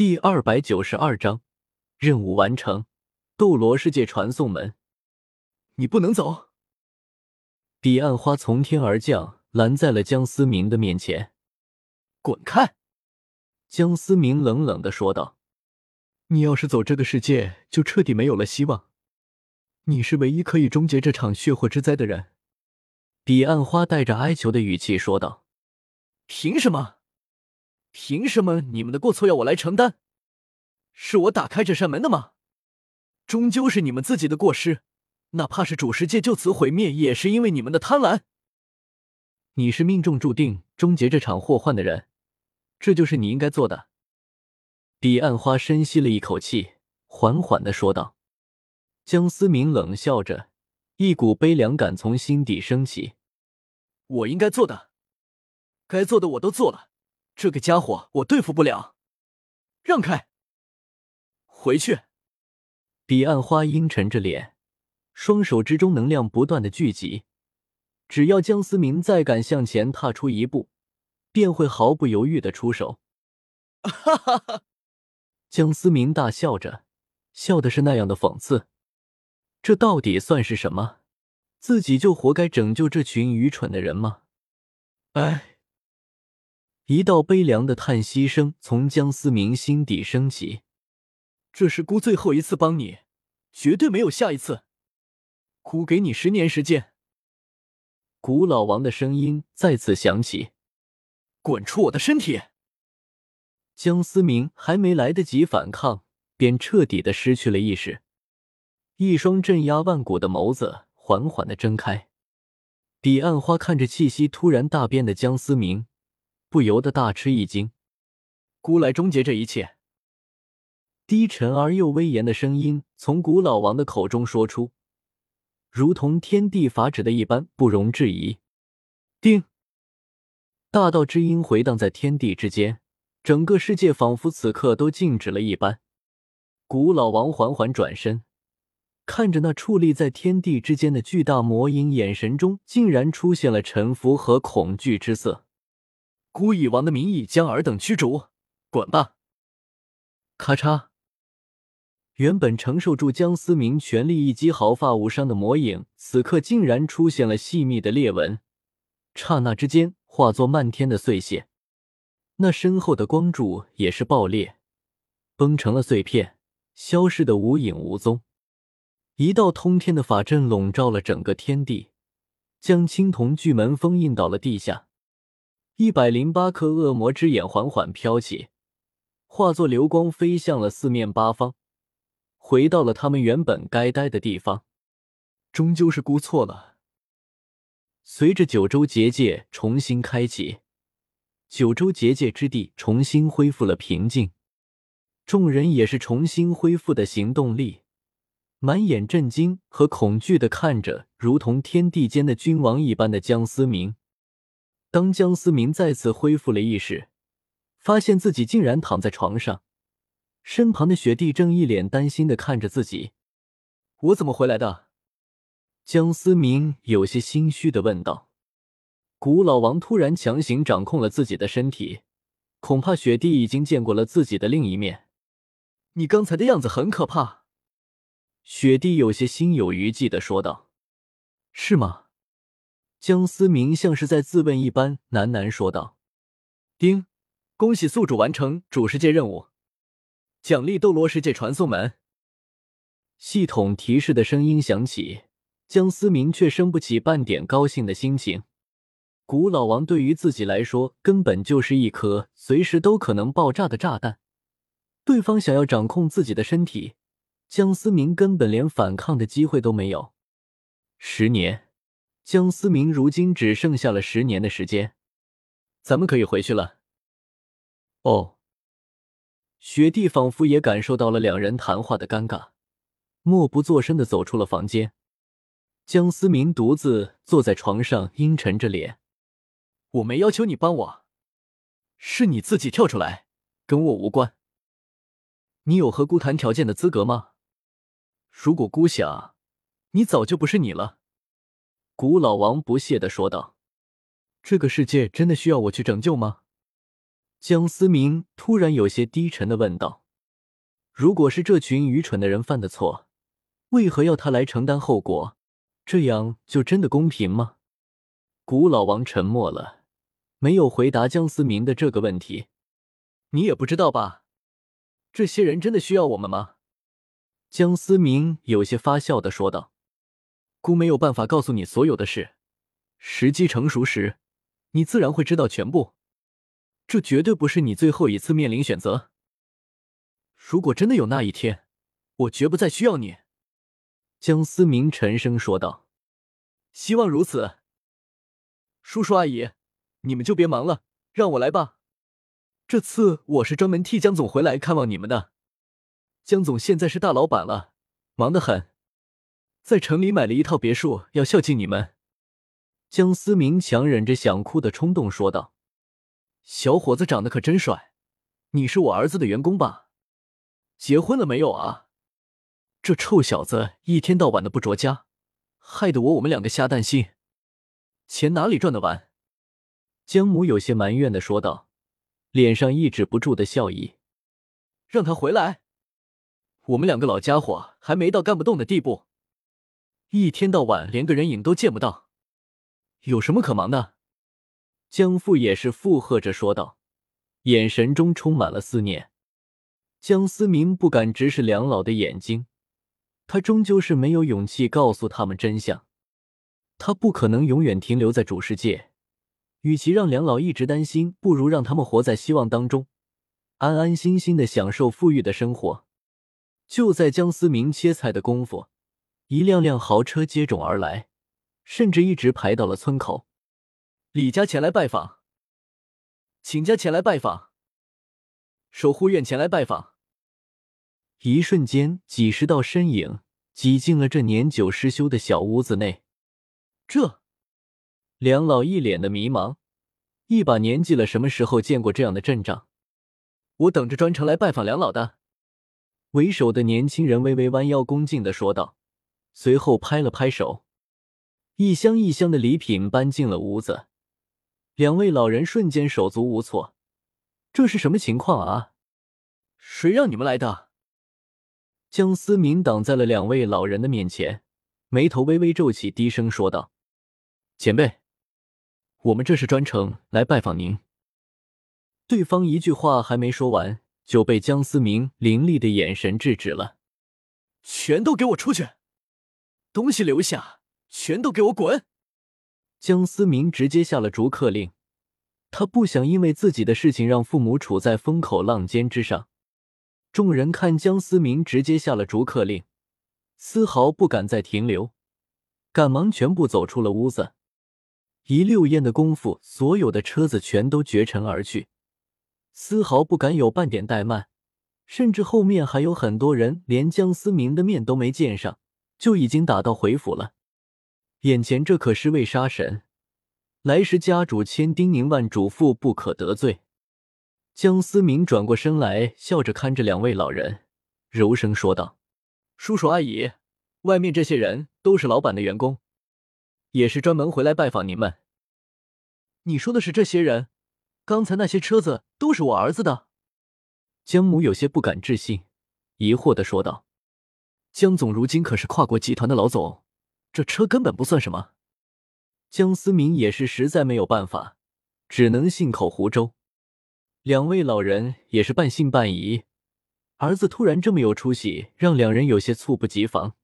第二百九十二章任务完成，斗罗世界传送门。你不能走！彼岸花从天而降，拦在了江思明的面前。滚开！江思明冷冷的说道：“你要是走，这个世界就彻底没有了希望。你是唯一可以终结这场血祸之灾的人。”彼岸花带着哀求的语气说道：“凭什么？”凭什么你们的过错要我来承担？是我打开这扇门的吗？终究是你们自己的过失，哪怕是主世界就此毁灭，也是因为你们的贪婪。你是命中注定终结这场祸患的人，这就是你应该做的。彼岸花深吸了一口气，缓缓的说道。江思明冷笑着，一股悲凉感从心底升起。我应该做的，该做的我都做了。这个家伙我对付不了，让开！回去。彼岸花阴沉着脸，双手之中能量不断的聚集，只要江思明再敢向前踏出一步，便会毫不犹豫的出手。哈哈哈！江思明大笑着，笑的是那样的讽刺。这到底算是什么？自己就活该拯救这群愚蠢的人吗？哎。一道悲凉的叹息声从江思明心底升起。这是姑最后一次帮你，绝对没有下一次。姑给你十年时间。古老王的声音再次响起：“滚出我的身体！”江思明还没来得及反抗，便彻底的失去了意识。一双镇压万古的眸子缓缓的睁开。彼岸花看着气息突然大变的江思明。不由得大吃一惊，孤来终结这一切。低沉而又威严的声音从古老王的口中说出，如同天地法旨的一般，不容置疑。叮，大道之音回荡在天地之间，整个世界仿佛此刻都静止了一般。古老王缓缓转身，看着那矗立在天地之间的巨大魔影，眼神中竟然出现了臣服和恐惧之色。孤以王的名义将尔等驱逐，滚吧！咔嚓，原本承受住江思明全力一击毫发无伤的魔影，此刻竟然出现了细密的裂纹，刹那之间化作漫天的碎屑。那身后的光柱也是爆裂，崩成了碎片，消失的无影无踪。一道通天的法阵笼罩了整个天地，将青铜巨门封印到了地下。一百零八颗恶魔之眼缓缓飘起，化作流光飞向了四面八方，回到了他们原本该待的地方。终究是估错了。随着九州结界重新开启，九州结界之地重新恢复了平静，众人也是重新恢复的行动力，满眼震惊和恐惧的看着如同天地间的君王一般的江思明。当江思明再次恢复了意识，发现自己竟然躺在床上，身旁的雪帝正一脸担心的看着自己。我怎么回来的？江思明有些心虚的问道。古老王突然强行掌控了自己的身体，恐怕雪帝已经见过了自己的另一面。你刚才的样子很可怕。雪帝有些心有余悸的说道。是吗？江思明像是在自问一般，喃喃说道：“丁，恭喜宿主完成主世界任务，奖励斗罗世界传送门。”系统提示的声音响起，江思明却生不起半点高兴的心情。古老王对于自己来说，根本就是一颗随时都可能爆炸的炸弹。对方想要掌控自己的身体，江思明根本连反抗的机会都没有。十年。江思明如今只剩下了十年的时间，咱们可以回去了。哦，雪帝仿佛也感受到了两人谈话的尴尬，默不作声的走出了房间。江思明独自坐在床上，阴沉着脸：“我没要求你帮我，是你自己跳出来，跟我无关。你有和姑谈条件的资格吗？如果姑想，你早就不是你了。”古老王不屑的说道：“这个世界真的需要我去拯救吗？江思明突然有些低沉的问道：“如果是这群愚蠢的人犯的错，为何要他来承担后果？这样就真的公平吗？”古老王沉默了，没有回答江思明的这个问题。你也不知道吧？这些人真的需要我们吗？江思明有些发笑的说道：“姑没有办法告诉你所有的事，时机成熟时，你自然会知道全部。”这绝对不是你最后一次面临选择。如果真的有那一天，我绝不再需要你。”江思明沉声说道。“希望如此。”叔叔阿姨，你们就别忙了，让我来吧。这次我是专门替江总回来看望你们的。江总现在是大老板了，忙得很，在城里买了一套别墅，要孝敬你们。”江思明强忍着想哭的冲动说道。小伙子长得可真帅，你是我儿子的员工吧？结婚了没有啊？这臭小子一天到晚的不着家，害得我我们两个瞎担心。钱哪里赚得完？江母有些埋怨的说道，脸上抑制不住的笑意。让他回来，我们两个老家伙还没到干不动的地步，一天到晚连个人影都见不到，有什么可忙的？江父也是附和着说道，眼神中充满了思念。江思明不敢直视两老的眼睛，他终究是没有勇气告诉他们真相。他不可能永远停留在主世界，与其让两老一直担心，不如让他们活在希望当中，安安心心的享受富裕的生活。就在江思明切菜的功夫，一辆辆豪车接踵而来，甚至一直排到了村口。李家前来拜访，请家前来拜访，守护院前来拜访。一瞬间，几十道身影挤进了这年久失修的小屋子内。这梁老一脸的迷茫，一把年纪了，什么时候见过这样的阵仗？我等着专程来拜访梁老的。为首的年轻人微微弯腰，恭敬的说道，随后拍了拍手，一箱一箱的礼品搬进了屋子。两位老人瞬间手足无措，这是什么情况啊？谁让你们来的？江思明挡在了两位老人的面前，眉头微微皱起，低声说道：“前辈，我们这是专程来拜访您。”对方一句话还没说完，就被江思明凌厉的眼神制止了：“全都给我出去！东西留下，全都给我滚！”江思明直接下了逐客令，他不想因为自己的事情让父母处在风口浪尖之上。众人看江思明直接下了逐客令，丝毫不敢再停留，赶忙全部走出了屋子。一溜烟的功夫，所有的车子全都绝尘而去，丝毫不敢有半点怠慢。甚至后面还有很多人连江思明的面都没见上，就已经打道回府了。眼前这可是位杀神，来时家主千叮咛万嘱咐不可得罪。江思明转过身来，笑着看着两位老人，柔声说道：“叔叔阿姨，外面这些人都是老板的员工，也是专门回来拜访您们。”你说的是这些人？刚才那些车子都是我儿子的？江母有些不敢置信，疑惑的说道：“江总如今可是跨国集团的老总。”这车根本不算什么，江思明也是实在没有办法，只能信口胡诌。两位老人也是半信半疑，儿子突然这么有出息，让两人有些猝不及防。